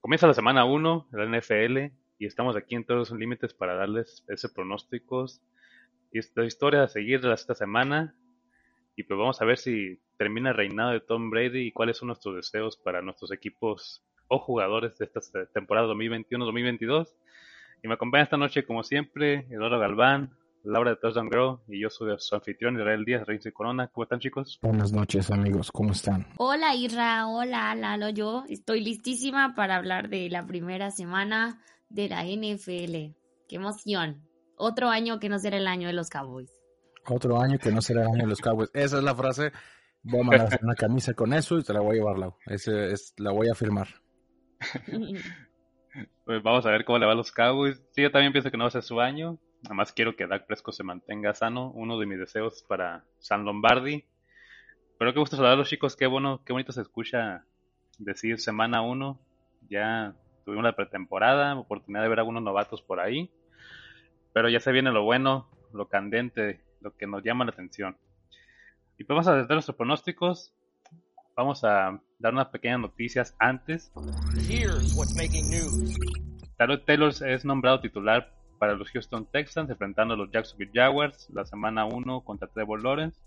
Comienza la semana 1 de la NFL y estamos aquí en todos los límites para darles ese pronósticos y esta historia a seguir esta semana y pues vamos a ver si termina el reinado de Tom Brady y cuáles son nuestros deseos para nuestros equipos o jugadores de esta temporada 2021-2022. Y me acompaña esta noche, como siempre, Eduardo Galván, Laura de Touchdown Girl y yo soy su anfitrión Israel Díaz, Reyes de Corona. ¿Cómo están, chicos? Buenas noches, amigos. ¿Cómo están? Hola, Isra. Hola, Lalo. Yo estoy listísima para hablar de la primera semana de la NFL. ¡Qué emoción! Otro año que no será el año de los Cowboys. Otro año que no será el año de los Cowboys. Esa es la frase. Voy a mandar una camisa con eso y te la voy a llevar, Lau. Ese es, la voy a firmar. pues vamos a ver cómo le va a los Cowboys. Sí, yo también pienso que no va a ser su año. Nada más quiero que Dak Prescott se mantenga sano. Uno de mis deseos para San Lombardi. Pero qué gusto saludarlos, chicos. Qué bueno, qué bonito se escucha decir semana uno. Ya tuvimos la pretemporada, oportunidad de ver a algunos novatos por ahí. Pero ya se viene lo bueno, lo candente, lo que nos llama la atención. Y pues vamos a dar nuestros pronósticos. Vamos a dar unas pequeñas noticias antes. Taylor Taylor es nombrado titular para los Houston Texans, enfrentando a los Jacksonville Jaguars la semana 1 contra Trevor Lawrence.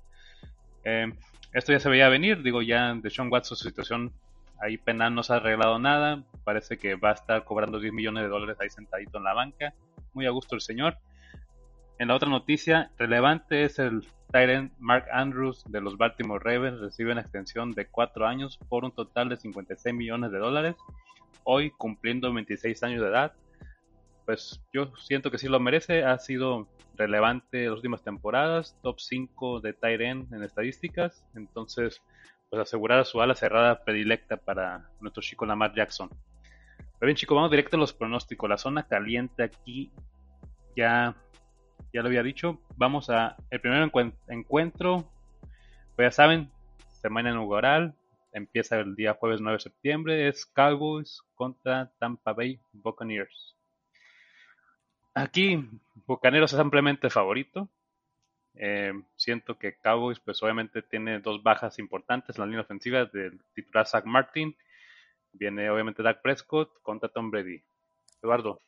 Eh, esto ya se veía venir, digo, ya de Sean Watson su situación ahí penal no se ha arreglado nada, parece que va a estar cobrando 10 millones de dólares ahí sentadito en la banca, muy a gusto el señor. En la otra noticia relevante es el Tyrant Mark Andrews de los Baltimore Ravens. Recibe una extensión de 4 años por un total de 56 millones de dólares, hoy cumpliendo 26 años de edad pues yo siento que sí lo merece. Ha sido relevante las últimas temporadas, top 5 de Tyren en estadísticas. Entonces, pues asegurar su ala cerrada predilecta para nuestro chico Lamar Jackson. Pero bien, chicos, vamos directo a los pronósticos. La zona caliente aquí ya, ya lo había dicho. Vamos a el primer encuentro. Pues ya saben, semana inaugural. Empieza el día jueves 9 de septiembre. Es Cowboys contra Tampa Bay Buccaneers. Aquí, Bucaneros es ampliamente favorito. Eh, siento que Cowboys, pues obviamente tiene dos bajas importantes en la línea ofensiva del titular Zach Martin. Viene obviamente Dak Prescott contra Tom Brady. Eduardo.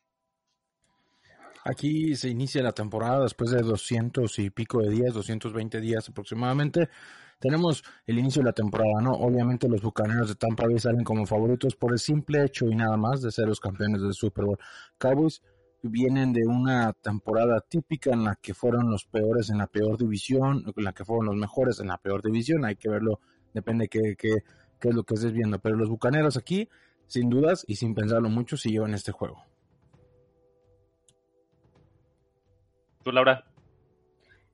Aquí se inicia la temporada después de 200 y pico de días, 220 días aproximadamente. Tenemos el inicio de la temporada, ¿no? Obviamente los Bucaneros de Tampa Bay salen como favoritos por el simple hecho y nada más de ser los campeones del Super Bowl. Cowboys vienen de una temporada típica en la que fueron los peores en la peor división, en la que fueron los mejores en la peor división, hay que verlo, depende qué, qué, qué es lo que estés viendo, pero los Bucaneros aquí, sin dudas y sin pensarlo mucho, se llevan este juego. ¿Tú, Laura?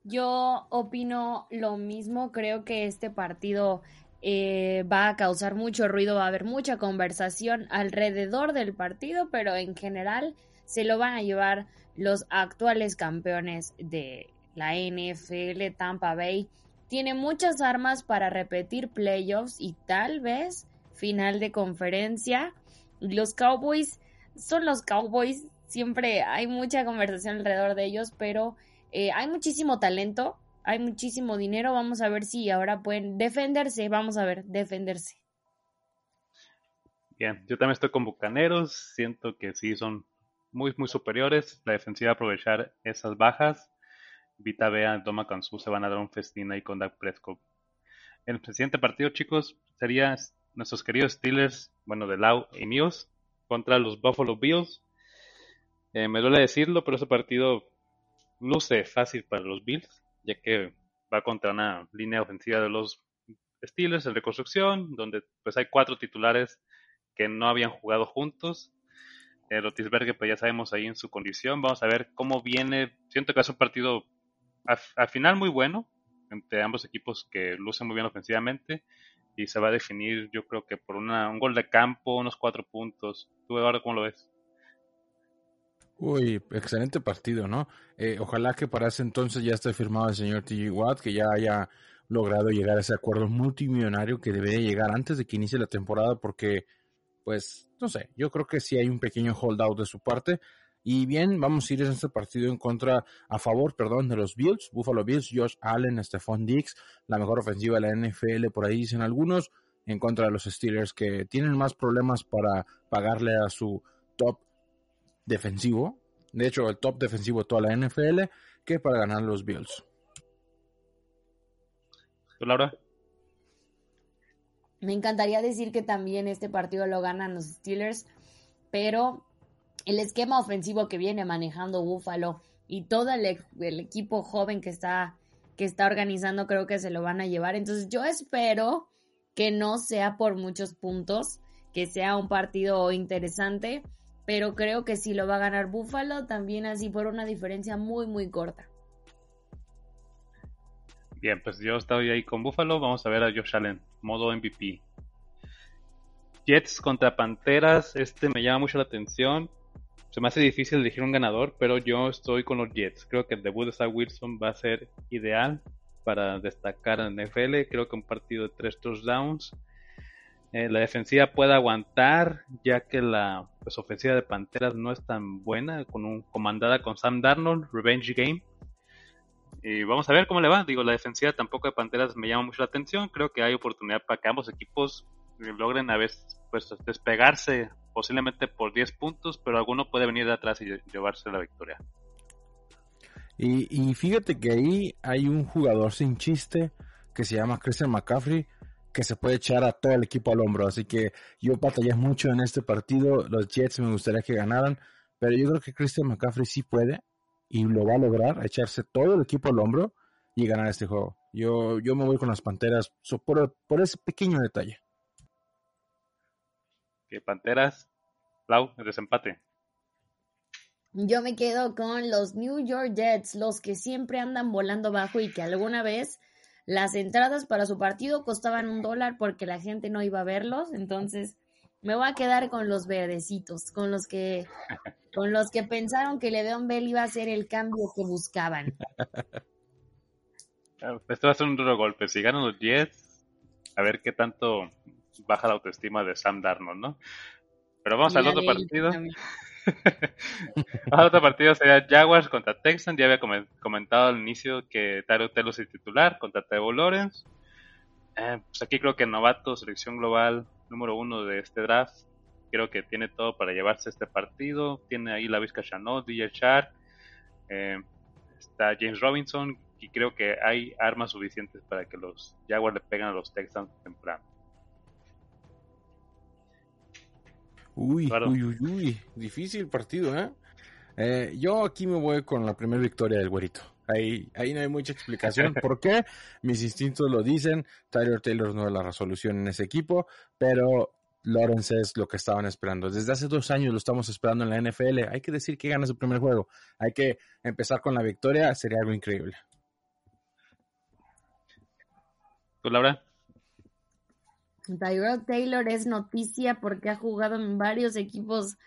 Yo opino lo mismo, creo que este partido eh, va a causar mucho ruido, va a haber mucha conversación alrededor del partido, pero en general se lo van a llevar los actuales campeones de la NFL, Tampa Bay. Tiene muchas armas para repetir playoffs y tal vez final de conferencia. Los Cowboys son los Cowboys, siempre hay mucha conversación alrededor de ellos, pero eh, hay muchísimo talento, hay muchísimo dinero. Vamos a ver si ahora pueden defenderse. Vamos a ver, defenderse. Bien, yo también estoy con Bucaneros. Siento que sí son muy, muy superiores. La defensiva aprovechar esas bajas. Vita Bea, Doma Kansu se van a dar un festín ahí con Dak Prescott. El siguiente partido, chicos, sería nuestros queridos Steelers, bueno, de Lau y míos, contra los Buffalo Bills. Eh, me duele decirlo, pero ese partido luce fácil para los Bills, ya que va contra una línea ofensiva de los Steelers en reconstrucción, donde pues hay cuatro titulares que no habían jugado juntos Rotisberger, pues ya sabemos ahí en su condición. Vamos a ver cómo viene. Siento que es un partido al final muy bueno entre ambos equipos que lucen muy bien ofensivamente y se va a definir yo creo que por una, un gol de campo, unos cuatro puntos. ¿Tú Eduardo cómo lo ves? Uy, excelente partido, ¿no? Eh, ojalá que para ese entonces ya esté firmado el señor TG Watt, que ya haya logrado llegar a ese acuerdo multimillonario que debería llegar antes de que inicie la temporada porque pues, no sé, yo creo que sí hay un pequeño holdout de su parte. Y bien, vamos a ir en este partido en contra, a favor, perdón, de los Bills, Buffalo Bills, Josh Allen, Stephon Diggs, la mejor ofensiva de la NFL, por ahí dicen algunos, en contra de los Steelers que tienen más problemas para pagarle a su top defensivo, de hecho el top defensivo de toda la NFL, que para ganar los Bills. ¿Tú, Laura? Me encantaría decir que también este partido lo ganan los Steelers, pero el esquema ofensivo que viene manejando Buffalo y todo el, equipo joven que está, que está organizando creo que se lo van a llevar. Entonces yo espero que no sea por muchos puntos, que sea un partido interesante, pero creo que si lo va a ganar Buffalo también así por una diferencia muy muy corta. Bien, pues yo estoy ahí con Buffalo, vamos a ver a Josh Allen, modo MVP. Jets contra Panteras, este me llama mucho la atención se me hace difícil elegir un ganador, pero yo estoy con los Jets. Creo que el debut de Zach Wilson va a ser ideal para destacar en NFL. Creo que un partido de tres touchdowns. Eh, la defensiva puede aguantar, ya que la pues, ofensiva de Panteras no es tan buena, con un, comandada con Sam Darnold, Revenge Game. Y vamos a ver cómo le va. Digo, la defensiva tampoco de Panteras me llama mucho la atención. Creo que hay oportunidad para que ambos equipos logren a veces pues, despegarse posiblemente por 10 puntos, pero alguno puede venir de atrás y llevarse la victoria. Y, fíjate que ahí hay un jugador sin chiste que se llama Christian McCaffrey que se puede echar a todo el equipo al hombro. Así que yo batallé mucho en este partido. Los Jets me gustaría que ganaran, pero yo creo que Christian McCaffrey sí puede y lo va a lograr, echarse todo el equipo al hombro y ganar este juego. Yo, yo me voy con las Panteras por, por ese pequeño detalle que Panteras, Lau, el desempate. Yo me quedo con los New York Jets, los que siempre andan volando bajo y que alguna vez las entradas para su partido costaban un dólar porque la gente no iba a verlos, entonces me voy a quedar con los verdecitos, con los que con los que pensaron que Le'Veon Bell iba a ser el cambio que buscaban. Esto va a ser un duro golpe. Si ganan los Jets, a ver qué tanto baja la autoestima de Sam Darnold, ¿no? Pero vamos al otro partido. al otro partido sería Jaguars contra Texans. Ya había comentado al inicio que Tyro Taylor es titular contra Tebo Lawrence. Eh, pues aquí creo que novato, selección global número uno de este draft. Creo que tiene todo para llevarse este partido. Tiene ahí la Vizca Chanot, DJ Char. Eh, está James Robinson. Y creo que hay armas suficientes para que los Jaguars le peguen a los Texans temprano. Uy, uy, uy, uy, difícil partido, ¿eh? ¿eh? Yo aquí me voy con la primera victoria del güerito. Ahí, ahí no hay mucha explicación por qué. Mis instintos lo dicen. Tyler Taylor no es la resolución en ese equipo, pero Lawrence es lo que estaban esperando. Desde hace dos años lo estamos esperando en la NFL. Hay que decir que gana su primer juego. Hay que empezar con la victoria. Sería algo increíble. ¿Tú, Laura? Tyrod Taylor es noticia porque ha jugado en varios equipos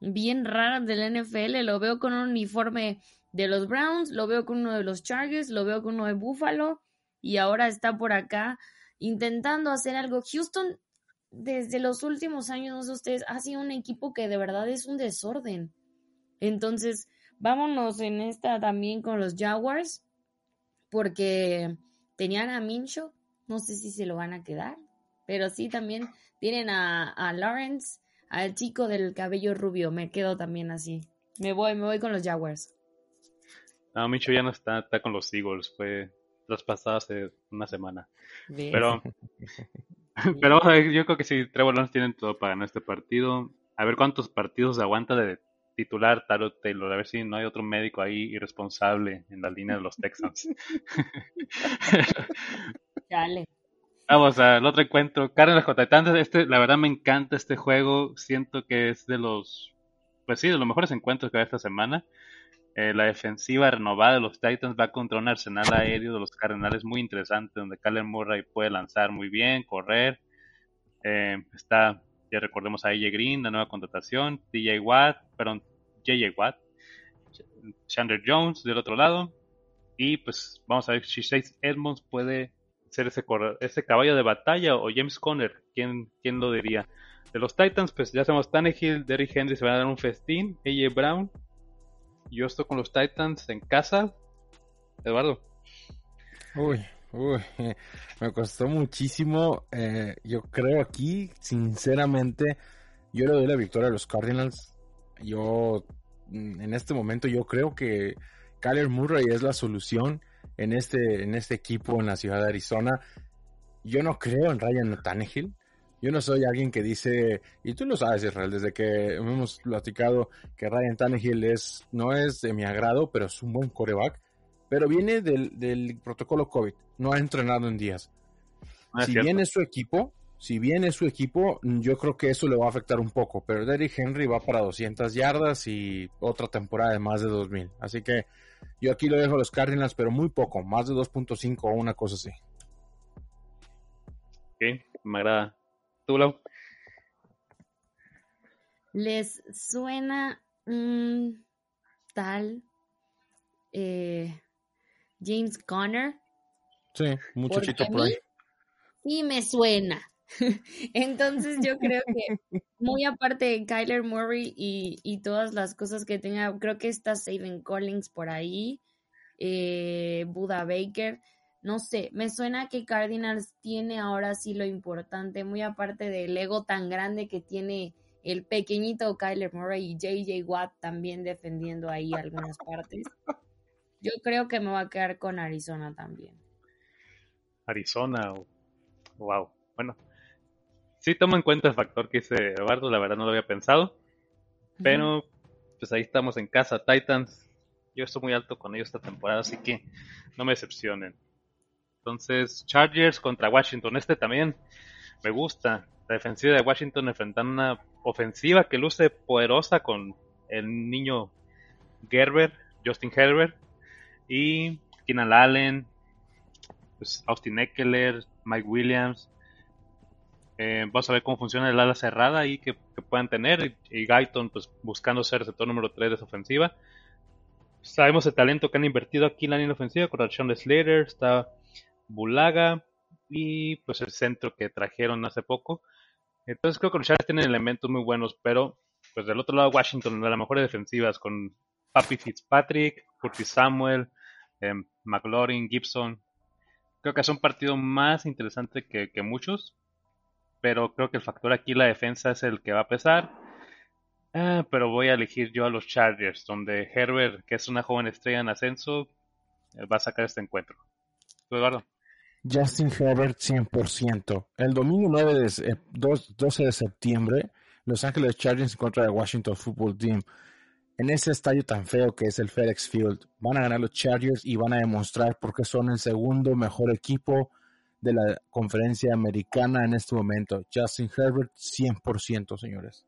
bien raros del NFL. Lo veo con un uniforme de los Browns, lo veo con uno de los Chargers, lo veo con uno de Buffalo y ahora está por acá intentando hacer algo. Houston, desde los últimos años, no sé ustedes, ha sido un equipo que de verdad es un desorden. Entonces, vámonos en esta también con los Jaguars porque tenían a Mincho, no sé si se lo van a quedar. Pero sí, también tienen a, Lawrence, al chico del cabello rubio. Me quedo también así. Me voy, me voy con los Jaguars. No, Micho ya no está, está con los Eagles. Fue traspasado hace una semana. Pero, pero yo creo que si Trevor Lawrence tienen todo para ganar este partido. A ver cuántos partidos aguanta de titular Tarot Taylor. A ver si no hay otro médico ahí irresponsable en la línea de los Texans. Dale. Vamos al otro encuentro. Cardinals contra Titans. Este, la verdad me encanta este juego. Siento que es de los, pues sí, de los mejores encuentros que hay esta semana. Eh, la defensiva renovada de los Titans va contra un arsenal aéreo de los Cardenales muy interesante, donde Kyler Murray puede lanzar muy bien, correr. Eh, está, ya recordemos a AJ Green, la nueva contratación, DJ Watt, perdón, JJ Watt, Chandler Jones del otro lado. Y pues vamos a ver si Chase Edmonds puede ser ese, ese caballo de batalla o James Conner, ¿quién, quién lo diría? De los Titans, pues ya sabemos Tannehill, Derrick Henry se van a dar un festín, AJ Brown, Yo estoy con los Titans en casa. Eduardo. Uy, uy, me costó muchísimo. Eh, yo creo aquí, sinceramente, yo le doy la victoria a los Cardinals. Yo, mm, en este momento, yo creo que Kyler Murray es la solución en este, en este equipo en la ciudad de Arizona. Yo no creo en Ryan Tannehill. Yo no soy alguien que dice, y tú lo sabes, Israel, desde que hemos platicado que Ryan Tannehill es, no es de mi agrado, pero es un buen coreback. Pero viene del, protocolo COVID, no ha entrenado en días. Ah, si viene su equipo, si viene su equipo, yo creo que eso le va a afectar un poco. Pero Derrick Henry va para 200 yardas y otra temporada de más de 2000. Así que yo aquí lo dejo a los Cardinals, pero muy poco, más de 2.5 o una cosa así. Ok, me agrada. ¿Tú, Lau? ¿Les suena un tal eh, James Conner? Sí, muchachito por ahí. Sí, me suena. Entonces yo creo que muy aparte de Kyler Murray y, todas las cosas que tenga, creo que está Saban Collins por ahí, eh, Buda Baker, no sé, me suena que Cardinals tiene ahora sí lo importante, muy aparte del ego tan grande que tiene el pequeñito Kyler Murray y JJ Watt también defendiendo ahí algunas partes. Yo creo que me va a quedar con Arizona también. Arizona, wow. Bueno, sí tomo en cuenta el factor que dice Eduardo, la verdad no lo había pensado. Pero pues ahí estamos en casa, Titans. Yo estoy muy alto con ellos esta temporada, así que no me decepcionen. Entonces, Chargers contra Washington. Este también me gusta. La defensiva de Washington enfrentando una ofensiva que luce poderosa con el niño Gerber, Justin Herbert, y Keenan Allen, pues Austin Eckler, Mike Williams. Eh, vamos a ver cómo funciona el ala cerrada ahí que, puedan tener. Y, Guyton, pues buscando ser receptor número 3 de esa ofensiva. Sabemos el talento que han invertido aquí en la línea ofensiva con Rashawn Slater, está Bulaga y pues el centro que trajeron hace poco. Entonces creo que los Chargers tienen elementos muy buenos, pero pues del otro lado Washington, de las mejores defensivas con Papi Fitzpatrick, Curtis Samuel, eh, McLaurin, Gibson. Creo que es un partido más interesante que, muchos, pero creo que el factor aquí, la defensa, es el que va a pesar. Ah, pero voy a elegir yo a los Chargers, donde Herbert, que es una joven estrella en ascenso, va a sacar este encuentro. ¿Tú, Eduardo? Justin Herbert 100%. El domingo 9 de, 12 de septiembre, Los Ángeles Chargers contra el Washington Football Team. En ese estadio tan feo que es el FedEx Field, van a ganar los Chargers y van a demostrar por qué son el segundo mejor equipo de la conferencia americana en este momento. Justin Herbert 100%, señores.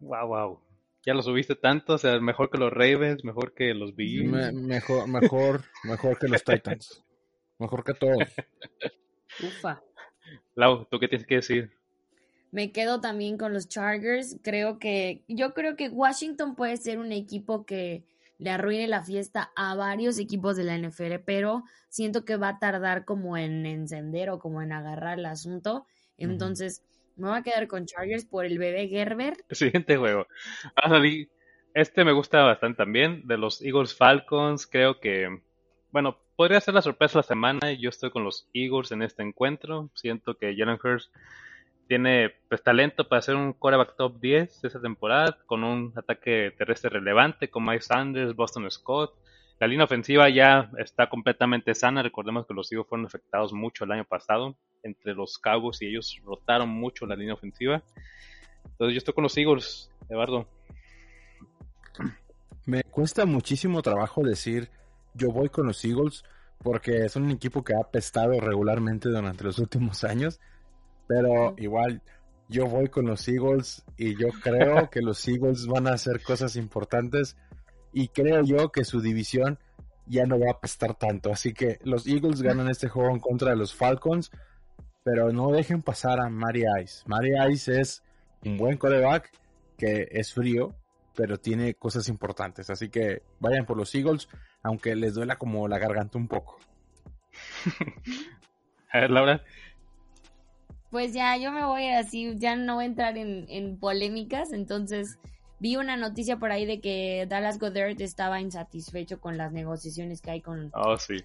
Wow, wow. Ya lo subiste tanto, o sea, mejor que los Ravens, mejor que los Bills. mejor, mejor, mejor que los Titans. Mejor que todos. Ufa. Lau, ¿tú qué tienes que decir? Me quedo también con los Chargers. Creo que, yo creo que Washington puede ser un equipo que le arruine la fiesta a varios equipos de la NFL, pero siento que va a tardar como en encender o como en agarrar el asunto. Entonces, me voy a quedar con Chargers por el bebé Gerber. Siguiente juego. Este me gusta bastante también. De los Eagles Falcons, creo que, bueno, podría ser la sorpresa de la semana. Yo estoy con los Eagles en este encuentro. Siento que Jalen Hurst tiene pues, talento para ser un quarterback top 10 de esta temporada, con un ataque terrestre relevante, con Mike Sanders, Boston Scott. La línea ofensiva ya está completamente sana. Recordemos que los Eagles fueron afectados mucho el año pasado. Entre los Cowboys y ellos rotaron mucho la línea ofensiva. Entonces yo estoy con los Eagles, Eduardo. Me cuesta muchísimo trabajo decir yo voy con los Eagles porque es un equipo que ha apestado regularmente durante los últimos años, pero igual yo voy con los Eagles y yo creo que los Eagles van a hacer cosas importantes y creo yo que su división ya no va a apestar tanto, así que los Eagles ganan este juego en contra de los Falcons, pero no dejen pasar a Mari Ice. Mari Ice es un buen coreback que es frío, pero tiene cosas importantes. Así que vayan por los Eagles, aunque les duela como la garganta un poco. a ver, Laura. Pues ya, yo me voy así, ya no voy a entrar en, polémicas, entonces Vi una noticia por ahí de que Dallas Goddard estaba insatisfecho con las negociaciones que hay con oh, sí.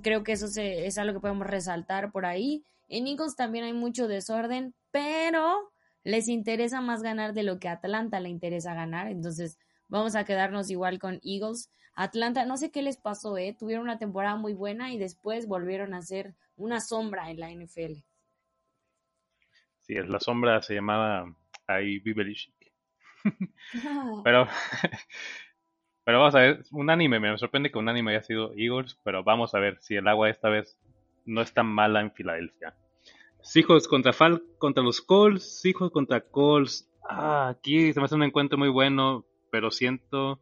Creo que eso es algo que podemos resaltar por ahí. En Eagles también hay mucho desorden, pero les interesa más ganar de lo que a Atlanta le interesa ganar. Entonces, vamos a quedarnos igual con Eagles. Atlanta, no sé qué les pasó, ¿eh? Tuvieron una temporada muy buena y después volvieron a ser una sombra en la NFL. Sí, es la sombra se llamaba ahí Bibelish. pero, pero vamos a ver, un anime, me sorprende que un anime haya sido Eagles, pero vamos a ver si el agua esta vez no es tan mala en Filadelfia. Seahawks contra Fal contra los Colts, Seahawks contra Colts. Ah, aquí se me hace un encuentro muy bueno, pero siento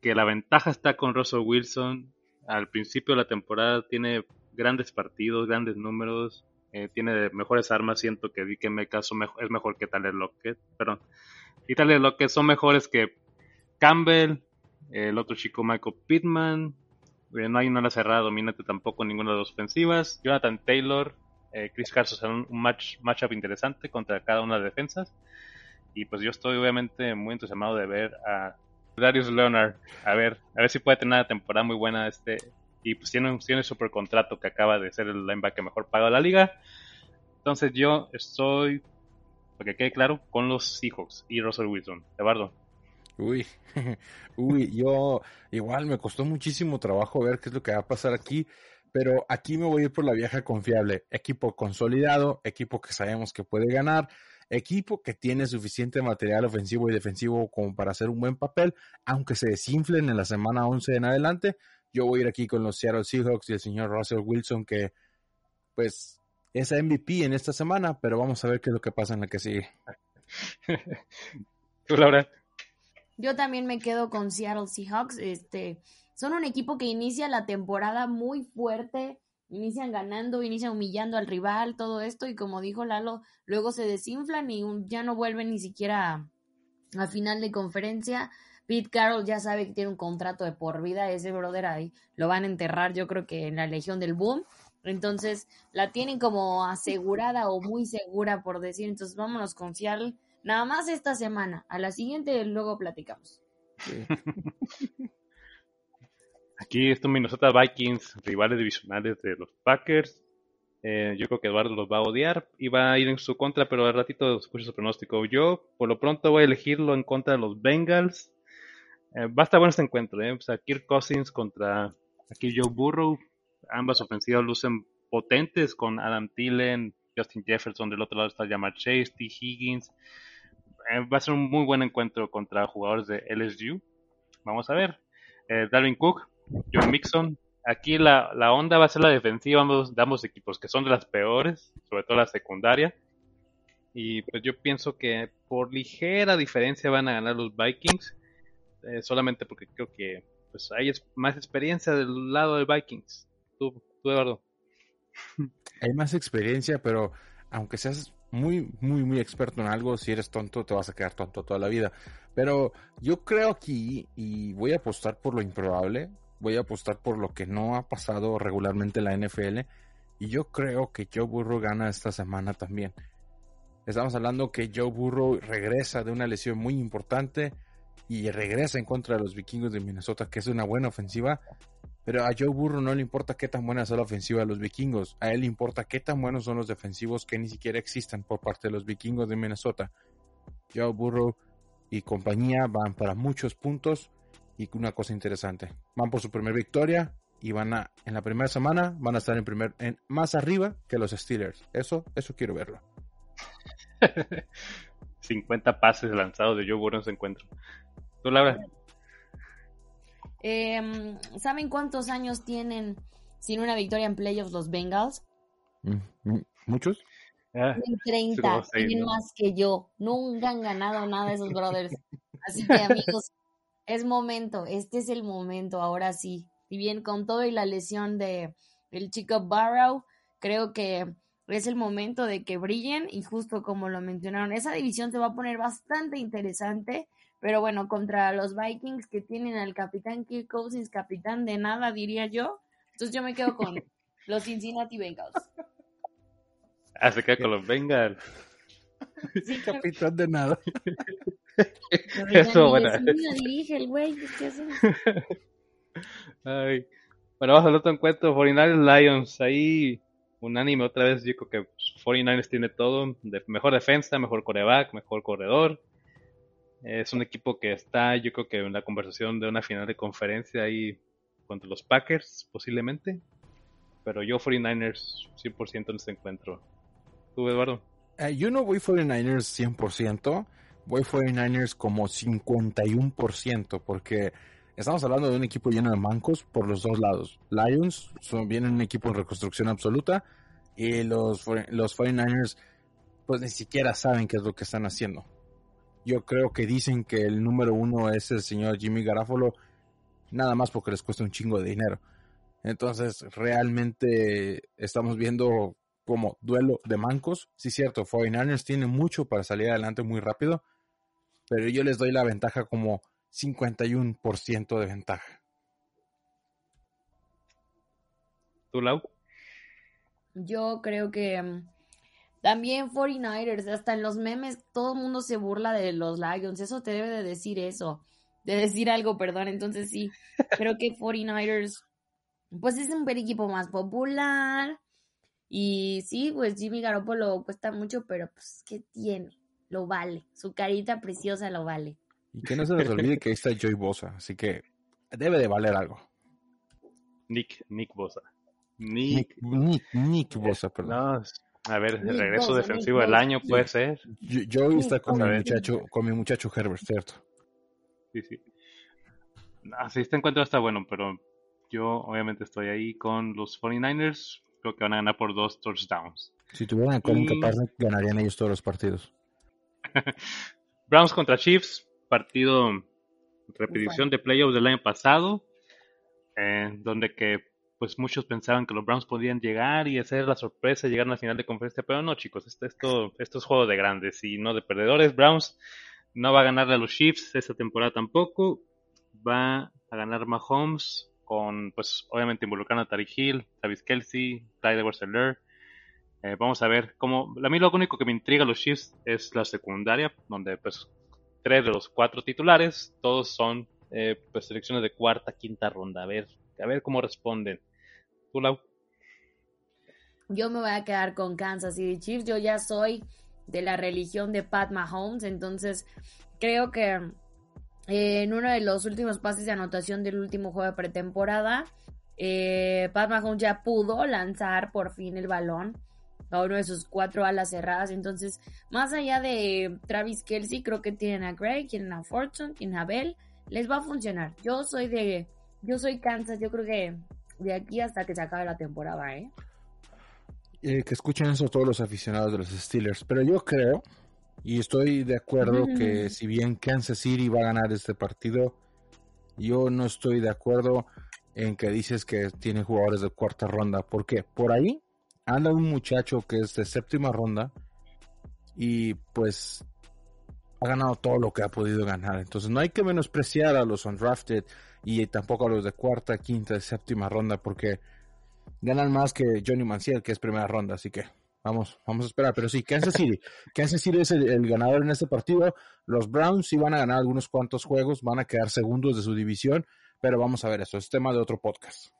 que la ventaja está con Russell Wilson. Al principio de la temporada tiene grandes partidos, grandes números, eh, tiene mejores armas. Siento que me caso es mejor que Tyler Lockett, perdón. Y Tyler Lockett son mejores que Campbell, el otro chico Michael Pittman. No hay una cerrada dominante tampoco ninguna de las ofensivas. Jonathan Taylor eh, Chris Carson un match matchup interesante contra cada una de las defensas. Y pues yo estoy obviamente muy entusiasmado de ver a Darius Leonard. A ver, a ver si puede tener una temporada muy buena este. Y pues tiene un tiene super contrato que acaba de ser el linebacker mejor pagado de la liga. Entonces yo estoy, para que quede claro, con los Seahawks y Russell Wilson. Eduardo. Uy, uy, yo igual me costó muchísimo trabajo ver qué es lo que va a pasar aquí pero aquí me voy a ir por la vieja confiable. Equipo consolidado, equipo que sabemos que puede ganar, equipo que tiene suficiente material ofensivo y defensivo como para hacer un buen papel, aunque se desinflen en la semana 11 en adelante. Yo voy a ir aquí con los Seattle Seahawks y el señor Russell Wilson, que pues es MVP en esta semana, pero vamos a ver qué es lo que pasa en la que sigue. ¿Tú, Laura? Yo también me quedo con Seattle Seahawks. Este, son un equipo que inicia la temporada muy fuerte, inician ganando, inician humillando al rival, todo esto, y como dijo Lalo, luego se desinflan y ya no vuelven ni siquiera a, final de conferencia. Pete Carroll ya sabe que tiene un contrato de por vida, ese brother ahí lo van a enterrar, yo creo que en la Legión del Boom. Entonces la tienen como asegurada o muy segura, por decir. Entonces vámonos con Seattle. Nada más esta semana. A la siguiente luego platicamos. Aquí estos Minnesota Vikings, rivales divisionales de los Packers. Eh, yo creo que Eduardo los va a odiar y va a ir en su contra, pero al ratito escucho su pronóstico. Yo, por lo pronto, voy a elegirlo en contra de los Bengals. Eh, va a estar bueno este encuentro, ¿eh? O sea, Kirk Cousins contra aquí Joe Burrow. Ambas ofensivas lucen potentes con Adam Thielen, Justin Jefferson, del otro lado está Jamar Chase, T. Higgins. Eh, va a ser un muy buen encuentro contra jugadores de LSU. Vamos a ver. Darwin Cook John Mixon. Aquí la, la, onda va a ser la defensiva de ambos equipos, que son de las peores, sobre todo la secundaria. Y pues yo pienso que por ligera diferencia van a ganar los Vikings, eh, solamente porque creo que pues hay más experiencia del lado de Vikings. Tú, tú Eduardo. Hay más experiencia, pero aunque seas muy, muy, muy experto en algo, si eres tonto te vas a quedar tonto toda la vida. Pero yo creo aquí, y voy a apostar por lo improbable, voy a apostar por lo que no ha pasado regularmente en la NFL. Y yo creo que Joe Burrow gana esta semana también. Estamos hablando que Joe Burrow regresa de una lesión muy importante y regresa en contra de los vikingos de Minnesota, que es una buena ofensiva. Pero a Joe Burrow no le importa qué tan buena sea la ofensiva de los vikingos. A él le importa qué tan buenos son los defensivos que ni siquiera existen por parte de los vikingos de Minnesota. Joe Burrow y compañía van para muchos puntos y una cosa interesante, van por su primera victoria y van a, en la primera semana, van a estar en primer, en, más arriba que los Steelers. Eso, eso quiero verlo. 50 pases lanzados de Joe Burrow en ese encuentro. ¿Tú, Laura? Em, ¿Saben cuántos años tienen sin una victoria en playoffs los Bengals? Mm, mm, ¿Muchos? 30, ah, tienen más que yo. Nunca han ganado nada esos brothers. Así que amigos, es momento, este es el momento, ahora sí. Y bien con todo y la lesión de el chico Barrow, creo que es el momento de que brillen y justo como lo mencionaron, esa división se va a poner bastante interesante, pero bueno, contra los Vikings que tienen al capitán Kirk Cousins, capitán de nada, diría yo. Entonces yo me quedo con los Cincinnati Bengals. Ah, se queda con los Bengals. Sí, capitán de nada. Eso, bueno. dirige el güey, ¿qué Ay. Bueno, vamos al otro encuentro, 49ers Lions. Ahí, unánime otra vez, yo creo que 49ers tiene todo. De mejor defensa, mejor coreback, mejor corredor. Es un equipo que está, yo creo que en la conversación de una final de conferencia ahí contra los Packers, posiblemente. Pero yo 49ers 100% en este encuentro. ¿Tú, Eduardo? Eh, yo no voy 49ers 100%, voy 49ers como 51%, porque estamos hablando de un equipo lleno de mancos por los dos lados. Lions son, vienen un equipo en reconstrucción absoluta y los, los 49ers pues ni siquiera saben qué es lo que están haciendo. Yo creo que dicen que el número uno es el señor Jimmy Garafolo, nada más porque les cuesta un chingo de dinero. Entonces, realmente estamos viendo como duelo de mancos. Sí, cierto, 49ers tiene mucho para salir adelante muy rápido, pero yo les doy la ventaja como 51% de ventaja. ¿Tú, Lau? Yo creo que mm, también 49ers, hasta en los memes, todo el mundo se burla de los Lions. Eso te debe de decir eso, de decir algo, perdón. Entonces sí, creo que 49ers, pues es un equipo más popular y sí, pues Jimmy Garoppolo cuesta mucho, pero pues, ¿qué tiene? Lo vale. Su carita preciosa lo vale. Y que no se nos olvide que ahí está Joy Bosa, así que debe de valer algo. Nick, Nick Bosa. Nick, Nick, Nick, Bosa, perdón. a ver, el regreso defensivo del año puede ser. Joy está con mi, muchacho, con mi muchacho Herbert, ¿cierto? Sí, sí. Así este encuentro está bueno, pero yo obviamente estoy ahí con los 49ers creo que van a ganar por dos touchdowns. Si tuvieran a Colin Kaepernick, ganarían ellos todos los partidos. Browns contra Chiefs, partido repetición de playoffs del año pasado, eh, donde que pues muchos pensaban que los Browns podían llegar y hacer la sorpresa, llegar a la final de conferencia, pero no chicos, esto, esto, esto es juego de grandes y no de perdedores. Browns no va a ganar a los Chiefs esta temporada tampoco, va a ganar Mahomes con, pues, obviamente involucrando a Tariq Hill, Travis Kelsey, Clyde edwards eh, vamos a ver cómo. A mí lo único que me intriga los Chiefs es la secundaria, donde, pues, tres de los cuatro titulares, todos son, eh, pues, selecciones de cuarta, quinta ronda. A ver, a ver cómo responden. ¿Tú, Lau? Yo me voy a quedar con Kansas City Chiefs. Yo ya soy de la religión de Pat Mahomes, entonces creo que en uno de los últimos pases de anotación del último juego de pretemporada, eh, Pat Mahomes ya pudo lanzar por fin el balón a uno de sus cuatro alas cerradas. Entonces, más allá de Travis Kelsey, creo que tienen a Gray, tienen a Fortune, tienen a Bell. Les va a funcionar. Yo soy de. Yo soy Kansas. Yo creo que de aquí hasta que se acabe la temporada, ¿eh? eh que escuchen eso todos los aficionados de los Steelers. Pero yo creo y estoy de acuerdo que si bien Kansas City va a ganar este partido, yo no estoy de acuerdo en que dices que tiene jugadores de cuarta ronda. porque Por ahí anda un muchacho que es de séptima ronda y pues ha ganado todo lo que ha podido ganar. Entonces no hay que menospreciar a los undrafted y tampoco a los de cuarta, quinta, séptima ronda porque ganan más que Johnny Manciel que es primera ronda. Así que Vamos, vamos a esperar. Pero sí, Kansas City. Kansas City es el, ganador en este partido. Los Browns sí van a ganar algunos cuantos juegos, van a quedar segundos de su división, pero vamos a ver eso. Es tema de otro podcast.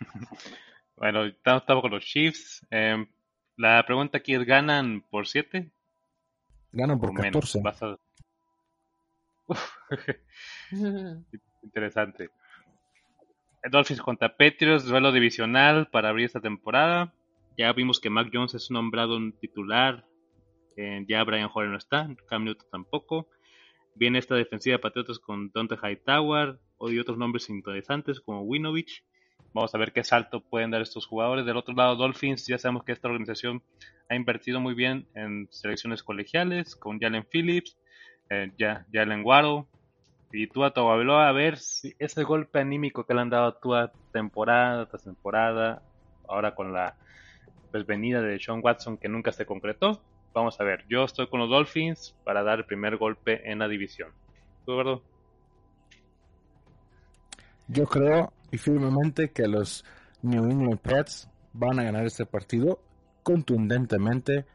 Bueno, estamos, con los Chiefs. Em, la pregunta aquí es, ¿ganan por 7? Ganan por, 14. Interesante. Dolphins contra Patriots, duelo divisional para abrir esta temporada. Ya vimos que Mac Jones es nombrado un titular. Eh, ya Brian Hoyer no está. Cam Newton tampoco. Viene esta defensiva de Patriotas con Dante Hightower y otros nombres interesantes como Winovich. Vamos a ver qué salto pueden dar estos jugadores. Del otro lado, Dolphins, ya sabemos que esta organización ha invertido muy bien en selecciones colegiales con Jalen Phillips, eh, Jalen Waddle y tú a Tagovailoa a ver si ese golpe anímico que le han dado a Tua temporada tras temporada, ahora con la pues venida de Sean Watson que nunca se concretó. Vamos a ver, yo estoy con los Dolphins para dar el primer golpe en la división. ¿Tú, Eduardo? Yo creo y firmemente que los New England Pets van a ganar este partido contundentemente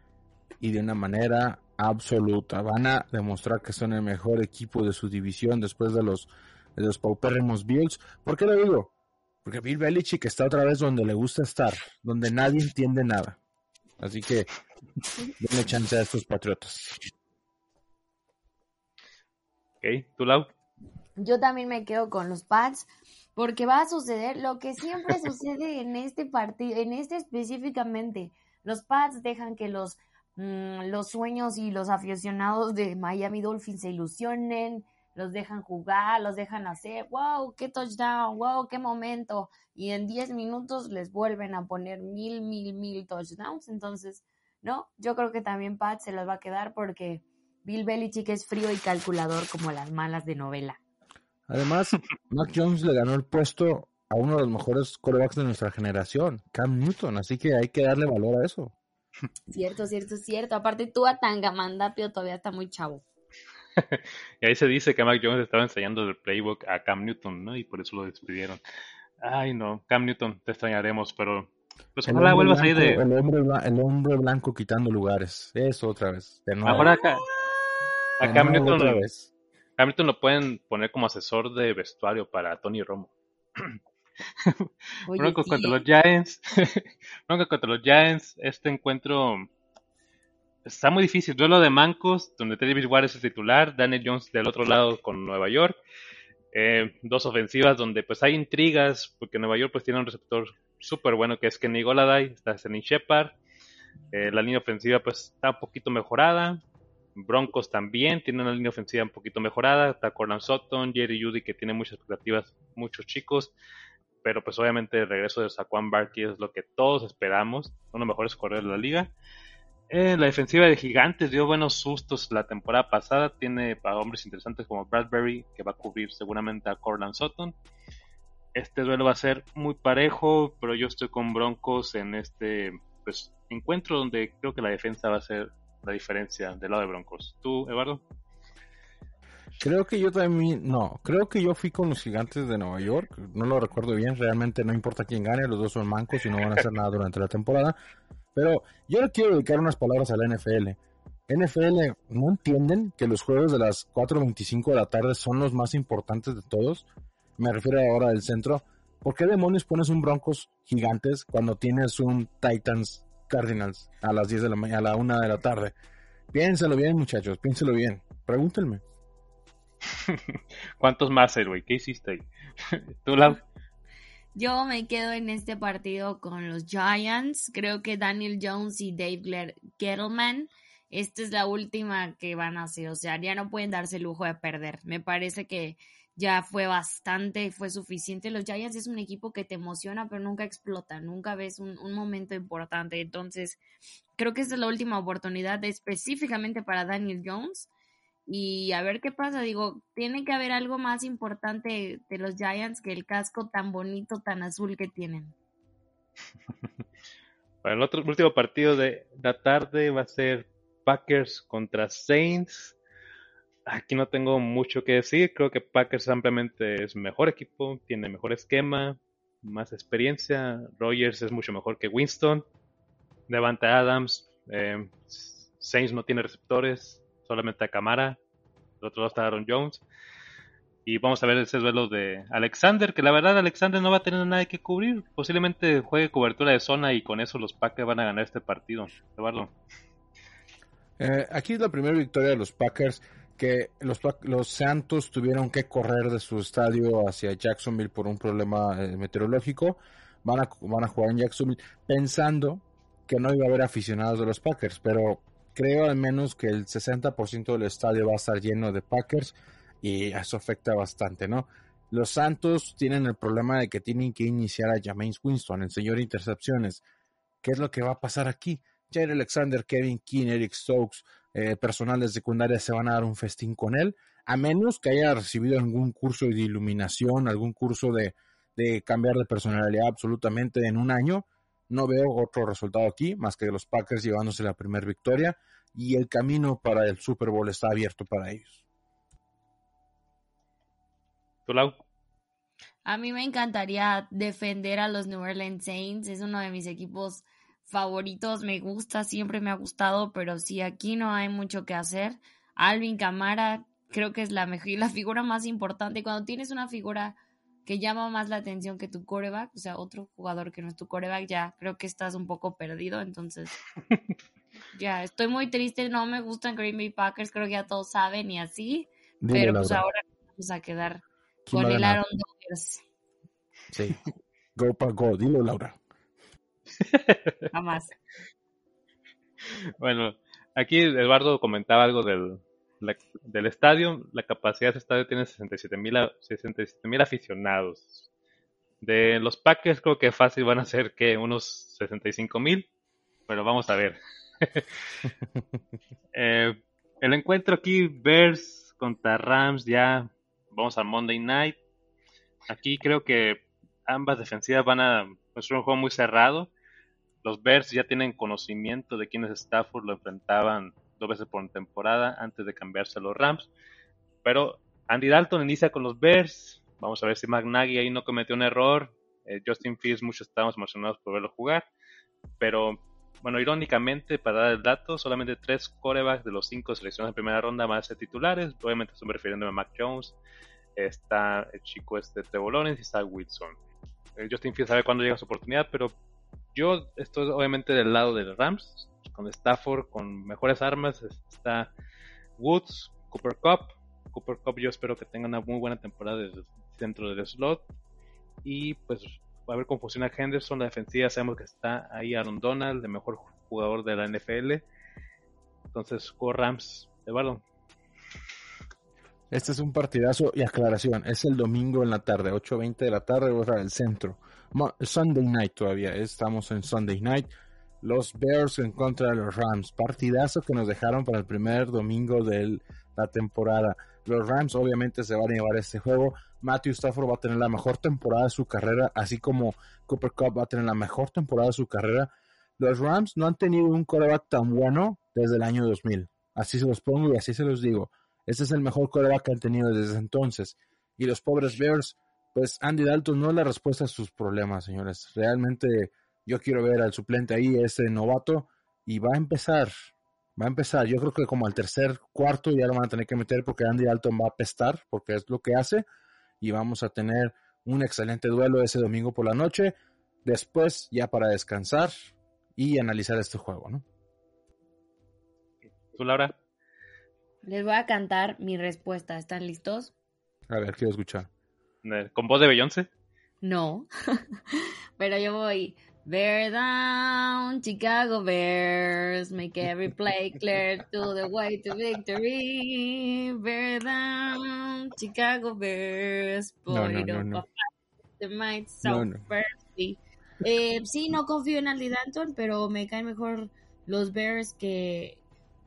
y de una manera absoluta. Van a demostrar que son el mejor equipo de su división después de los, de los paupérrimos Bills. ¿Por qué lo digo? Porque Bill Belichick está otra vez donde le gusta estar, donde nadie entiende nada. Así que denle chance a estos patriotas. Ok, ¿tú, Lau? Yo también me quedo con los Pats porque va a suceder lo que siempre sucede en este partido, en este específicamente. Los Pats dejan que los, mm, los sueños y los aficionados de Miami Dolphins se ilusionen, los dejan jugar, los dejan hacer, wow, qué touchdown, wow, qué momento. Y en 10 minutos les vuelven a poner mil, mil, mil touchdowns. Entonces, no, yo creo que también Pat se las va a quedar porque Bill Belichick es frío y calculador como las malas de novela. Además, Mac Jones le ganó el puesto a uno de los mejores corebacks de nuestra generación, Cam Newton, así que hay que darle valor a eso. Cierto, cierto, cierto. Aparte tú a Tangamandapio todavía está muy chavo. y ahí se dice que Mac Jones estaba enseñando el playbook a Cam Newton, ¿no? Y por eso lo despidieron. Ay, no, Cam Newton, te extrañaremos, pero pues ojalá vuelvas ahí de... El hombre, el hombre blanco quitando lugares, eso otra vez. Ahora acá, a Cam Newton, Cam Newton lo pueden poner como asesor de vestuario para Tony Romo. Bronco contra los Giants. Bronco contra los Giants. Este encuentro está muy difícil. Duelo de mancos, donde Teddy Bridgewater es el titular, Daniel Jones del otro lado con Nueva York. Eh, dos ofensivas donde pues hay intrigas, porque Nueva York pues tiene un receptor súper bueno que es Kenny Goladay, está Stanley Shepard. Eh, la línea ofensiva pues está un poquito mejorada. Broncos también tiene una línea ofensiva un poquito mejorada. Está Corland Sutton, Jerry Judy que tiene muchas expectativas, muchos chicos. Pero pues obviamente el regreso de Saquon Barkley es lo que todos esperamos. Uno de los mejores corredores de la liga. Eh, la defensiva de Gigantes dio buenos sustos la temporada pasada. Tiene a hombres interesantes como Bradbury, que va a cubrir seguramente a Corland Sutton. Este duelo va a ser muy parejo, pero yo estoy con Broncos en este pues, encuentro donde creo que la defensa va a ser la diferencia del lado de Broncos. ¿Tú, Eduardo? Creo que yo también, no, creo que yo fui con los gigantes de Nueva York, no lo recuerdo bien, realmente no importa quién gane, los dos son mancos y no van a hacer nada durante la temporada, pero yo le quiero dedicar unas palabras a la NFL. NFL, ¿no entienden que los juegos de las 4.25 de la tarde son los más importantes de todos? Me refiero ahora al centro. ¿Por qué demonios pones un Broncos gigantes cuando tienes un Titans Cardinals a las 10 de la mañana, a la 1 de la tarde? Piénselo bien, muchachos, piénselo bien. Pregúntenme. ¿Cuántos más, güey? ¿Qué hiciste ahí? ¿Tú, Lau? Yo me quedo en este partido con los Giants. Creo que Daniel Jones y Dave Gettleman, esta es la última que van a hacer. O sea, ya no pueden darse el lujo de perder. Me parece que ya fue bastante, fue suficiente. Los Giants es un equipo que te emociona, pero nunca explota, nunca ves un, un momento importante. Entonces, creo que esta es la última oportunidad específicamente para Daniel Jones y a ver qué pasa. Digo, tiene que haber algo más importante de los Giants que el casco tan bonito, tan azul que tienen. Para el otro último partido de la tarde va a ser Packers contra Saints. Aquí no tengo mucho que decir. Creo que Packers ampliamente es mejor equipo, tiene mejor esquema, más experiencia. Rogers es mucho mejor que Winston. Levanta Adams. Eh, Saints no tiene receptores solamente a Camara, el otro lado está Aaron Jones. Y vamos a ver ese duelo de Alexander, que la verdad Alexander no va a tener nada que cubrir. Posiblemente juegue cobertura de zona y con eso los Packers van a ganar este partido. Eduardo. Eh, aquí es la primera victoria de los Packers que los, los Santos tuvieron que correr de su estadio hacia Jacksonville por un problema eh, meteorológico. Van a, van a jugar en Jacksonville pensando que no iba a haber aficionados de los Packers, pero creo al menos que el 60% del estadio va a estar lleno de Packers y eso afecta bastante, ¿no? Los Santos tienen el problema de que tienen que iniciar a James Winston, el señor intercepciones. ¿Qué es lo que va a pasar aquí? Jair Alexander, Kevin King, Eric Stokes, eh, personal de secundaria se van a dar un festín con él, a menos que haya recibido algún curso de iluminación, algún curso de, de cambiar de personalidad absolutamente en un año no veo otro resultado aquí más que los Packers llevándose la primera victoria y el camino para el Super Bowl está abierto para ellos. A mí me encantaría defender a los New Orleans Saints, es uno de mis equipos favoritos, me gusta, siempre me ha gustado, pero sí, aquí no hay mucho que hacer. Alvin Camara creo que es la, mejor, la figura más importante. Cuando tienes una figura que llama más la atención que tu coreback, o sea, otro jugador que no es tu coreback, ya creo que estás un poco perdido, entonces ya, estoy muy triste, no me gustan Green Bay Packers, creo que ya todos saben y así, pero pues ahora vamos a quedar con el Aaron Rodgers. Sí, go para go, dilo Laura. Jamás. Bueno, aquí Eduardo comentaba algo del, del estadio, la capacidad de estadio tiene 67 mil aficionados. De los Packers creo que fácil van a ser que unos 65 mil, pero vamos a ver. Eh, el encuentro aquí, Bears contra Rams, ya vamos al Monday Night. Aquí creo que ambas defensivas van a es un juego muy cerrado. Los Bears ya tienen conocimiento de quiénes Stafford lo enfrentaban dos veces por temporada antes de cambiarse a los Rams. Pero Andy Dalton inicia con los Bears. Vamos a ver si McNaghy ahí no cometió un error. Eh, Justin Fields, muchos estamos emocionados por verlo jugar. Pero, bueno, irónicamente, para dar el dato, solamente tres corebacks de los cinco seleccionados en primera ronda van a ser titulares. Obviamente estoy refiriéndome a Mac Jones. Está el chico este Trevor y está Wilson. Eh, Justin Fields sabe cuándo llega su oportunidad, pero yo estoy obviamente del lado de los Rams con Stafford, con mejores armas. Está Woods, Cooper Cup. Cooper Cup yo espero que tenga una muy buena temporada dentro del slot. Y pues va a haber cómo funciona Henderson. La defensiva sabemos que está ahí Aaron Donald, el mejor jugador de la NFL. Entonces, con Rams, Eduardo. Este es un partidazo y aclaración, es el domingo en la tarde, 8.20 de la tarde, hora del centro. Sunday night todavía, estamos en Sunday night los Bears en contra de los Rams. Partidazo que nos dejaron para el primer domingo de la temporada. Los Rams obviamente se van a llevar este juego. Matthew Stafford va a tener la mejor temporada de su carrera, así como Cooper Cup va a tener la mejor temporada de su carrera. Los Rams no han tenido un coreback tan bueno desde el año 2000. Así se los pongo y así se los digo. Este es el mejor coreback que han tenido desde entonces. Y los pobres Bears, pues Andy Dalton no es la respuesta a sus problemas, señores. Realmente yo quiero ver al suplente ahí, ese novato, y va a empezar. Va a empezar. Yo creo que como al tercer cuarto ya lo van a tener que meter porque Andy Alton va a pestar, porque es lo que hace. Y vamos a tener un excelente duelo ese domingo por la noche. Después, ya para descansar y analizar este juego, ¿no? ¿Tú, Laura? Les voy a cantar mi respuesta. ¿Están listos? A ver, quiero escuchar. ¿Con voz de Beyoncé? No, pero yo voy. Bear down, Chicago Bears, make every play clear to the way to victory. Bear down, Chicago Bears, no, no, no, The might so eh, sí, no confío en Andy Danton, pero me caen mejor los Bears que,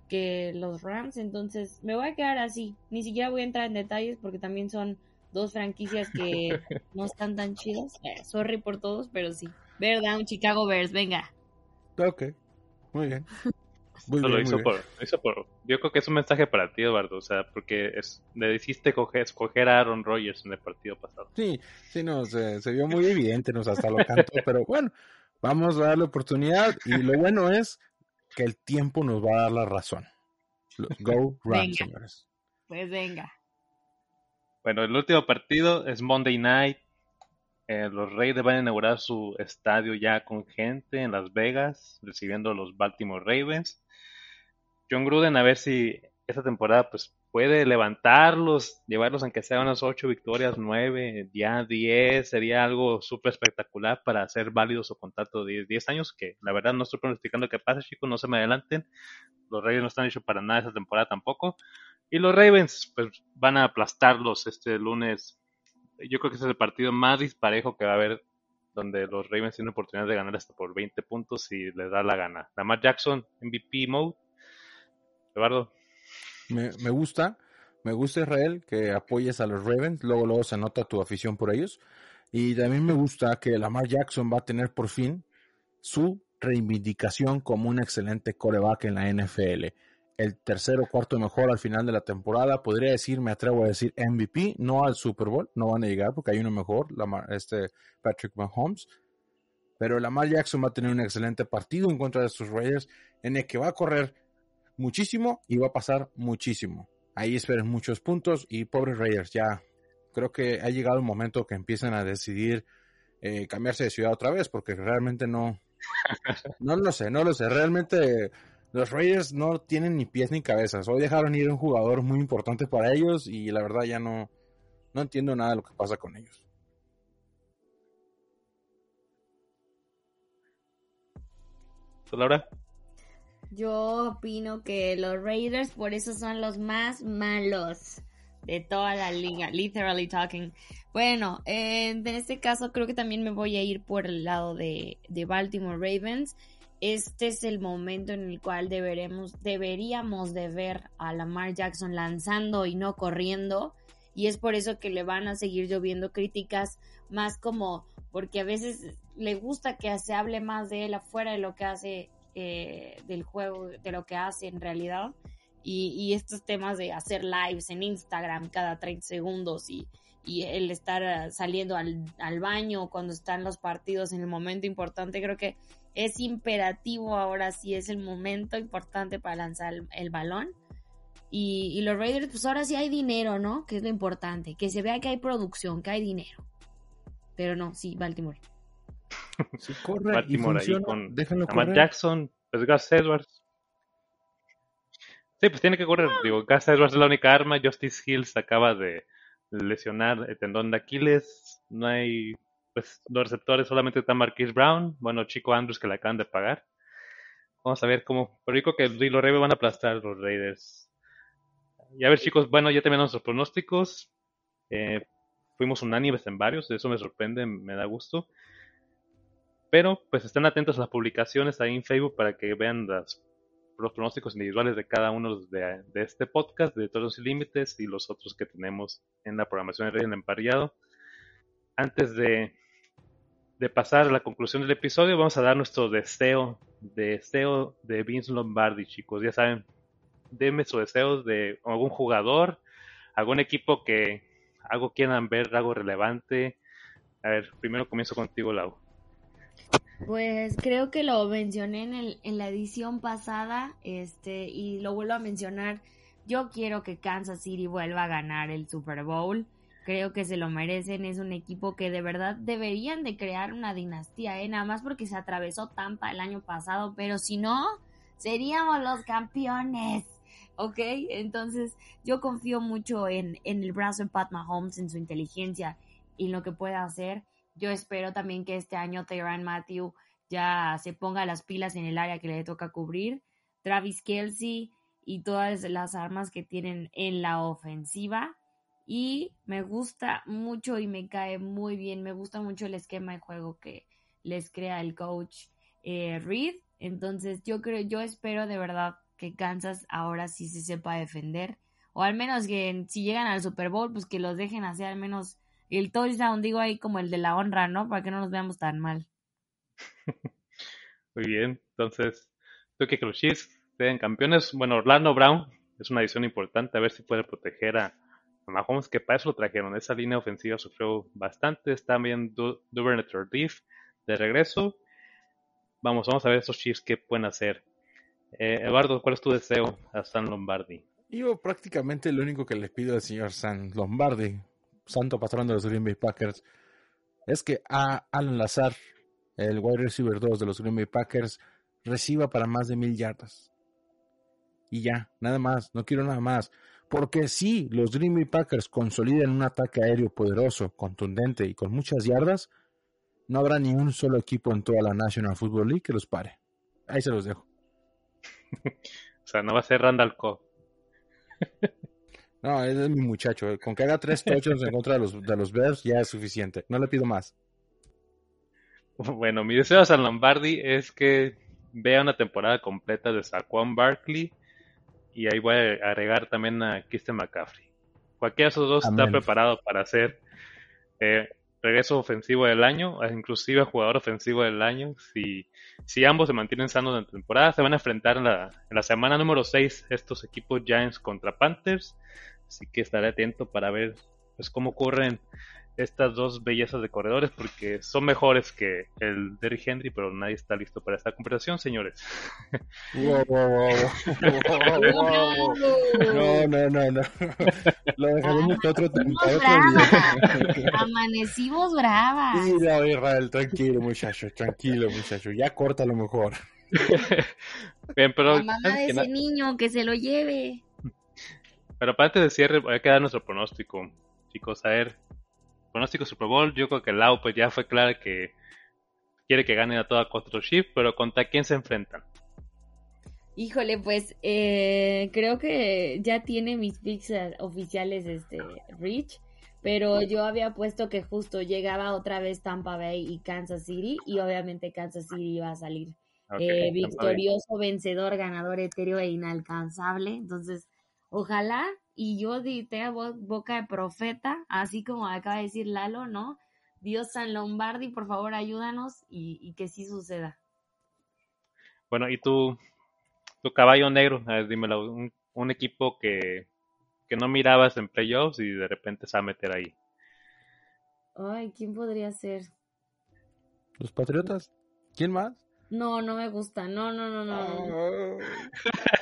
que los Rams, entonces me voy a quedar así. Ni siquiera voy a entrar en detalles porque también son dos franquicias que no están tan chidas. Eh, sorry por todos, pero sí. ¿Verdad? Un Chicago Bears, venga. Ok, muy bien. Muy bien, lo hizo, por, hizo por. Yo creo que es un mensaje para ti, Eduardo. O sea, porque es, le dijiste coger, escoger a Aaron Rodgers en el partido pasado. Sí, sí, no, se, se vio muy evidente, nos hasta lo cantó, pero bueno, vamos a darle oportunidad. Y lo bueno es que el tiempo nos va a dar la razón. Go Rams, señores. Pues venga. Bueno, el último partido es Monday Night. Eh, los Raiders van a inaugurar su estadio ya con gente en Las Vegas, recibiendo a los Baltimore Ravens. John Gruden a ver si esta temporada pues puede levantarlos, llevarlos aunque sea unas 8 victorias, 9, ya 10, sería algo súper espectacular para hacer válido su contrato de 10, años, que la verdad no estoy pronosticando que pase, chicos, no se me adelanten. Los Ravens no están hechos para nada esta temporada tampoco. Y los Ravens pues van a aplastarlos este lunes yo creo que ese es el partido más disparejo que va a haber donde los Ravens tienen oportunidad de ganar hasta por 20 puntos y les da la gana. Lamar Jackson, MVP mode. Eduardo. Me, me gusta, me gusta Israel que apoyes a los Ravens, luego luego se nota tu afición por ellos. Y también me gusta que Lamar Jackson va a tener por fin su reivindicación como un excelente coreback en la NFL el tercer o cuarto mejor al final de la temporada. Podría decir, me atrevo a decir MVP, no al Super Bowl, no van a llegar porque hay uno mejor, este Patrick Mahomes. Pero Lamar Jackson va a tener un excelente partido en contra de estos Raiders en el que va a correr muchísimo y va a pasar muchísimo. Ahí esperen muchos puntos y pobres Raiders, ya creo que ha llegado un momento que empiezan a decidir eh, cambiarse de ciudad otra vez porque realmente no, no lo sé, no lo sé. Realmente los Raiders no tienen ni pies ni cabezas. Hoy dejaron ir un jugador muy importante para ellos y la verdad ya no, no entiendo nada de lo que pasa con ellos. Laura? Yo opino que los Raiders por eso son los más malos de toda la liga, literally talking. Bueno, en este caso creo que también me voy a ir por el lado de, de Baltimore Ravens. Este es el momento en el cual deberemos, deberíamos de ver a Lamar Jackson lanzando y no corriendo. Y es por eso que le van a seguir lloviendo críticas más como porque a veces le gusta que se hable más de él afuera de lo que hace eh, del juego, de lo que hace en realidad. Y, estos temas de hacer lives en Instagram cada 30 segundos y, el estar saliendo al, al, baño cuando están los partidos en el momento importante, creo que es imperativo ahora sí es el momento importante para lanzar el, balón. Y, y, los Raiders, pues ahora sí hay dinero, ¿no? Que es lo importante, que se vea que hay producción, que hay dinero. Pero no, sí, Baltimore. Sí, corre Baltimore y ahí con Lamar Jackson, pues Gus Edwards. Sí, pues tiene que correr. Digo, Gus Edwards es la única arma. Justice Hills acaba de lesionar el tendón de Aquiles. No hay, pues, los receptores solamente está Marquise Brown. Bueno, Chico Andrews que le acaban de pagar. Vamos a ver cómo. Pero digo que los Raiders van a aplastar los Raiders. Y a ver, chicos, bueno, ya terminamos nuestros pronósticos. Eh, fuimos unánimes en varios, eso me sorprende, me da gusto. Pero pues estén atentos a las publicaciones ahí en Facebook para que vean los pronósticos individuales de cada uno de, este podcast, de todos los límites y los otros que tenemos en la programación de Rey en Emparillado. Antes de, de pasar a la conclusión del episodio, vamos a dar nuestro deseo, deseo de Vince Lombardi, chicos. Ya saben, denme sus deseos de algún jugador, algún equipo que algo quieran ver, algo relevante. A ver, primero comienzo contigo, Lau. Pues creo que lo mencioné en, el, en la edición pasada, este, y lo vuelvo a mencionar. Yo quiero que Kansas City vuelva a ganar el Super Bowl. Creo que se lo merecen. Es un equipo que de verdad deberían de crear una dinastía, ¿eh? Nada más porque se atravesó Tampa el año pasado, pero si no, seríamos los campeones. ¿Ok? Entonces, yo confío mucho en, en el brazo de Pat Mahomes, en su inteligencia y en lo que pueda hacer. Yo espero también que este año Tyrann Matthew ya se ponga las pilas en el área que le toca cubrir. Travis Kelsey y todas las armas que tienen en la ofensiva. Y me gusta mucho y me cae muy bien. Me gusta mucho el esquema de juego que les crea el coach eh, Reed. Entonces yo creo, yo espero de verdad que Kansas ahora sí se sepa defender. O al menos que si llegan al Super Bowl, pues que los dejen hacer al menos el touchdown, digo ahí como el de la honra, ¿no? Para que no nos veamos tan mal. Muy bien, entonces, tú que los Chiefs sean campeones. Bueno, Orlando Brown es una adición importante, a ver si puede proteger a, Mahomes, que para eso lo trajeron. Esa línea ofensiva sufrió bastante. Está también du Duvernay de regreso. Vamos, vamos a ver esos Chiefs qué pueden hacer. Eh, Eduardo, ¿cuál es tu deseo a San Lombardi? Yo prácticamente lo único que le pido al señor San Lombardi santo patrón de los Green Bay Packers, es que a Alan Lazar, el wide receiver 2 de los Green Bay Packers, reciba para más de mil yardas. Y ya, nada más, no quiero nada más. Porque si los Green Bay Packers consolidan un ataque aéreo poderoso, contundente y con muchas yardas, no habrá ni un solo equipo en toda la National Football League que los pare. Ahí se los dejo. o sea, no va a ser Randall Cobb. No, es mi muchacho. Con que haga tres touchdowns en contra de los, de los Bears ya es suficiente. No le pido más. Bueno, mi deseo a San Lombardi es que vea una temporada completa de Saquon Barkley y ahí voy a agregar también a Kristen McCaffrey. Cualquiera de esos dos está preparado para hacer eh, regreso ofensivo del año, inclusive jugador ofensivo del año. Si, si ambos se mantienen sanos en la temporada, se van a enfrentar en la, en la semana número 6 estos equipos Giants contra Panthers Así que estaré atento para ver pues cómo ocurren estas dos bellezas de corredores porque son mejores que el Derrick Henry, pero nadie está listo para esta conversación, señores. No, no, no, no. Lo dejaremos para otro, día. Amanecimos bravas. Mira, Israel, tranquilo, muchacho, tranquilo, muchacho. Ya corta lo mejor. Bien, pero La mamá de ese niño, que se lo lleve. Pero aparte de cierre, hay que dar nuestro pronóstico, chicos. A ver, pronóstico Super Bowl, yo creo que Lau pues ya fue claro que quiere que ganen a toda contra los Chiefs, pero ¿contra quién se enfrentan? Híjole, pues eh, creo que ya tiene mis picks eh, oficiales este Rich, pero yo había puesto que justo llegaba otra vez Tampa Bay y Kansas City y obviamente Kansas City iba a salir eh, victorioso, vencedor, ganador etéreo e inalcanzable. Entonces, ojalá y yo vo- boca de profeta, así como acaba de decir Lalo, ¿no? Dios San Lombardi, por favor, ayúdanos y, y que sí suceda. Bueno, y tú, tu caballo negro, a ver, dímelo, un, un equipo que, que no mirabas en playoffs y de repente se va a meter ahí. Ay, ¿quién podría ser? ¿Los Patriotas? ¿Quién más? No, no me gusta. No, no, no, no.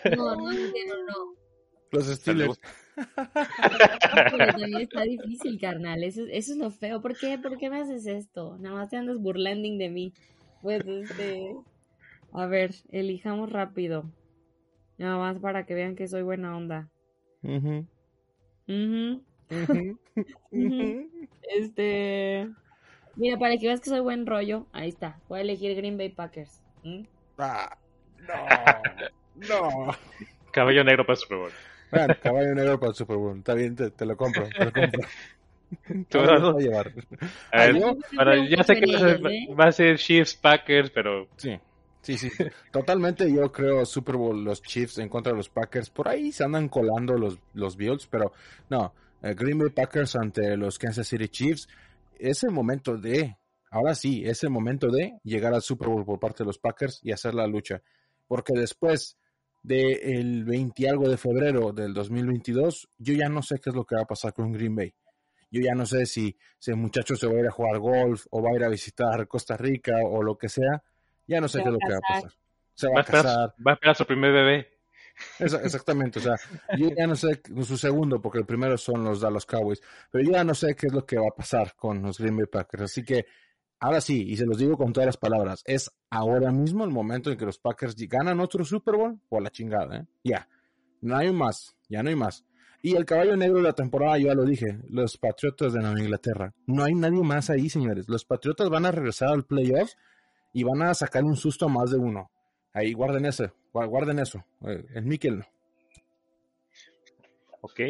No, no, no, no, no, no. Los Steelers. Pero también está difícil, carnal. Eso, eso es lo feo. ¿Por qué? ¿Por qué me haces esto? Nada más te andas burlando de mí. Pues, este... A ver, elijamos rápido. Nada más para que vean que soy buena onda. Ujú, ujú. Este... Mira, para que veas que soy buen rollo, ahí está. Voy a elegir Green Bay Packers. ¿Mm? Ah, no, no. Caballo negro para Super Bowl. Bueno, caballo negro para el Super Bowl. Está bien, te, te lo compro. Te lo compro. ¿Tú, voy a llevar. A ver, yo- sé que va a ser- ¿eh? va a ser Chiefs, Packers, pero Sí, sí, sí. Totalmente yo creo Super Bowl, los Chiefs en contra de los Packers. Por ahí se andan colando los, los Bills, pero no. eh, Green Bay Packers ante los Kansas City Chiefs. Es el momento de, ahora sí, es el momento de llegar al Super Bowl por parte de los Packers y hacer la lucha. Porque después del 20 y algo de febrero del 2022, yo ya no sé qué es lo que va a pasar con Green Bay. Yo ya no sé si ese muchacho se va a ir a jugar golf o va a ir a visitar Costa Rica o lo que sea. Ya no sé Se qué es lo que va a casar. pasar. Se va va a a esperar, casar. va a esperar su primer bebé. Exactamente, o sea, yo ya no sé su segundo, porque el primero son los Dallas Cowboys, pero yo ya no sé qué es lo que va a pasar con los Green Bay Packers. Así que, ahora sí, y se los digo con todas las palabras, es ahora mismo el momento en que los Packers ganan otro Super Bowl a la chingada, ¿eh? Ya, no hay más, ya no hay más. Y el caballo negro de la temporada, yo ya lo dije, los Patriotas de Nueva Inglaterra. No hay nadie más ahí, señores. Los Patriotas van a regresar al playoff y van a sacar un susto a más de uno. Ahí, guarden eso, gua- guarden eso. El Mikel no. Ok,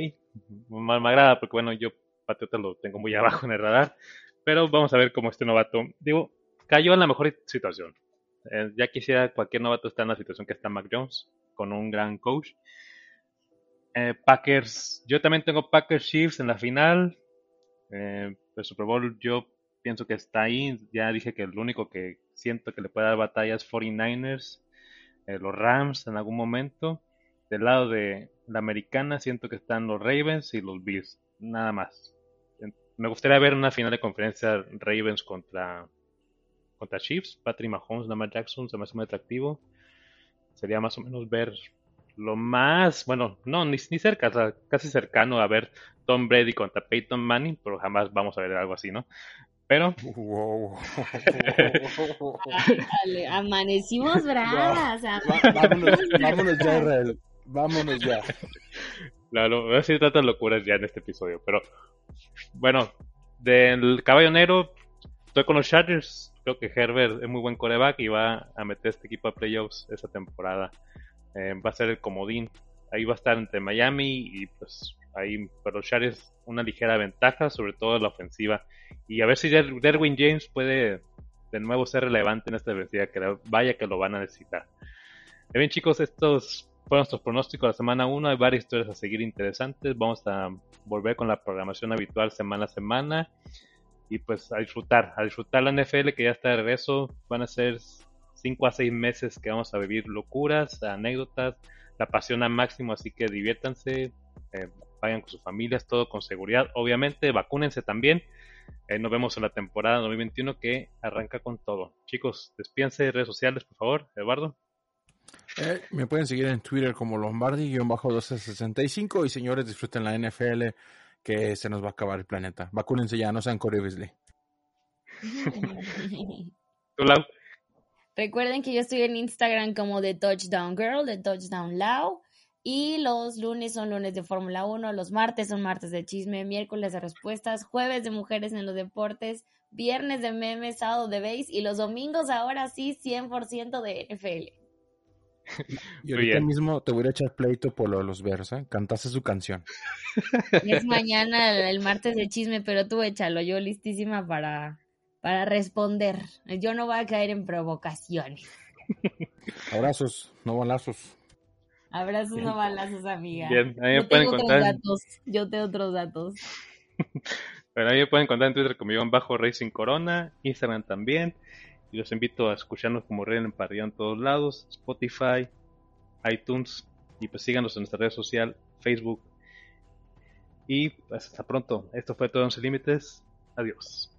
me, me agrada porque bueno, yo Patriota lo tengo muy abajo en el radar, pero vamos a ver cómo este novato, digo, cayó en la mejor situación. Eh, ya quisiera cualquier novato estar en la situación que está Mac Jones, con un gran coach. Eh, Packers, yo también tengo Packers Chiefs en la final. Eh, Super Bowl yo pienso que está ahí. Ya dije que el único que siento que le puede dar batalla es 49ers, eh, los Rams en algún momento. Del lado de la americana siento que están los Ravens y los Bills, nada más. Me gustaría ver una final de conferencia Ravens contra, contra Chiefs, Patrick Mahomes, Lamar Jackson, se me hace muy atractivo. Sería más o menos ver lo más, bueno, no, ni, ni cerca, o sea, casi cercano a ver Tom Brady contra Peyton Manning, pero jamás vamos a ver algo así, ¿no? Pero Wow. Dale, amanecimos bravas. Va- vámonos, vámonos ya, Israel. Vámonos ya. Claro, voy a decir tantas locuras ya en este episodio, pero bueno, del caballo estoy con los Chargers. Creo que Herbert es muy buen coreback y va a meter este equipo a playoffs esta temporada. Eh, va a ser el comodín. Ahí va a estar entre Miami y pues ahí para los Chargers una ligera ventaja, sobre todo en la ofensiva. Y a ver si Der- Derwin James puede de nuevo ser relevante en esta defensiva, que vaya que lo van a necesitar. Bien chicos, estos fueron nuestros pronósticos de la semana 1. Hay varias historias a seguir interesantes. Vamos a volver con la programación habitual semana a semana. Y pues a disfrutar, a disfrutar la NFL que ya está de regreso. Van a ser 5 a 6 meses que vamos a vivir locuras, anécdotas, la pasión al máximo. Así que diviértanse, eh, vayan con sus familias, todo con seguridad. Obviamente, vacúnense también. Eh, nos vemos en la temporada 2021 que arranca con todo. Chicos, despídense de redes sociales, por favor. Eduardo. Eh, me pueden seguir en Twitter como Lombardi-1265 y señores, disfruten la NFL que se nos va a acabar el planeta. Vacúnense ya, no sean Corey Beasley. Recuerden que yo estoy en Instagram como The Touchdown Girl, The Touchdown Lau. Y los lunes son lunes de Fórmula 1, los martes son martes de chisme, miércoles de respuestas, jueves de mujeres en los deportes, viernes de memes, sábado de base y los domingos ahora sí 100% de NFL. Y ahorita mismo te voy a echar pleito por lo de los versos, ¿eh? Cantaste su canción. Es mañana el martes de chisme, pero tú échalo, yo listísima para, para responder. Yo no voy a caer en provocaciones. Abrazos, no balazos. Abrazos, no balazos, amiga. Bien, ahí me pueden contar. Datos. Yo tengo otros datos. Pero ahí me pueden contar en Twitter como en bajo Racing Corona, Instagram también. Y los invito a escucharnos como Rey en Parrilla en todos lados, Spotify, iTunes. Y pues síganos en nuestra red social, Facebook. Y pues hasta pronto. Esto fue todo en Límites. Adiós.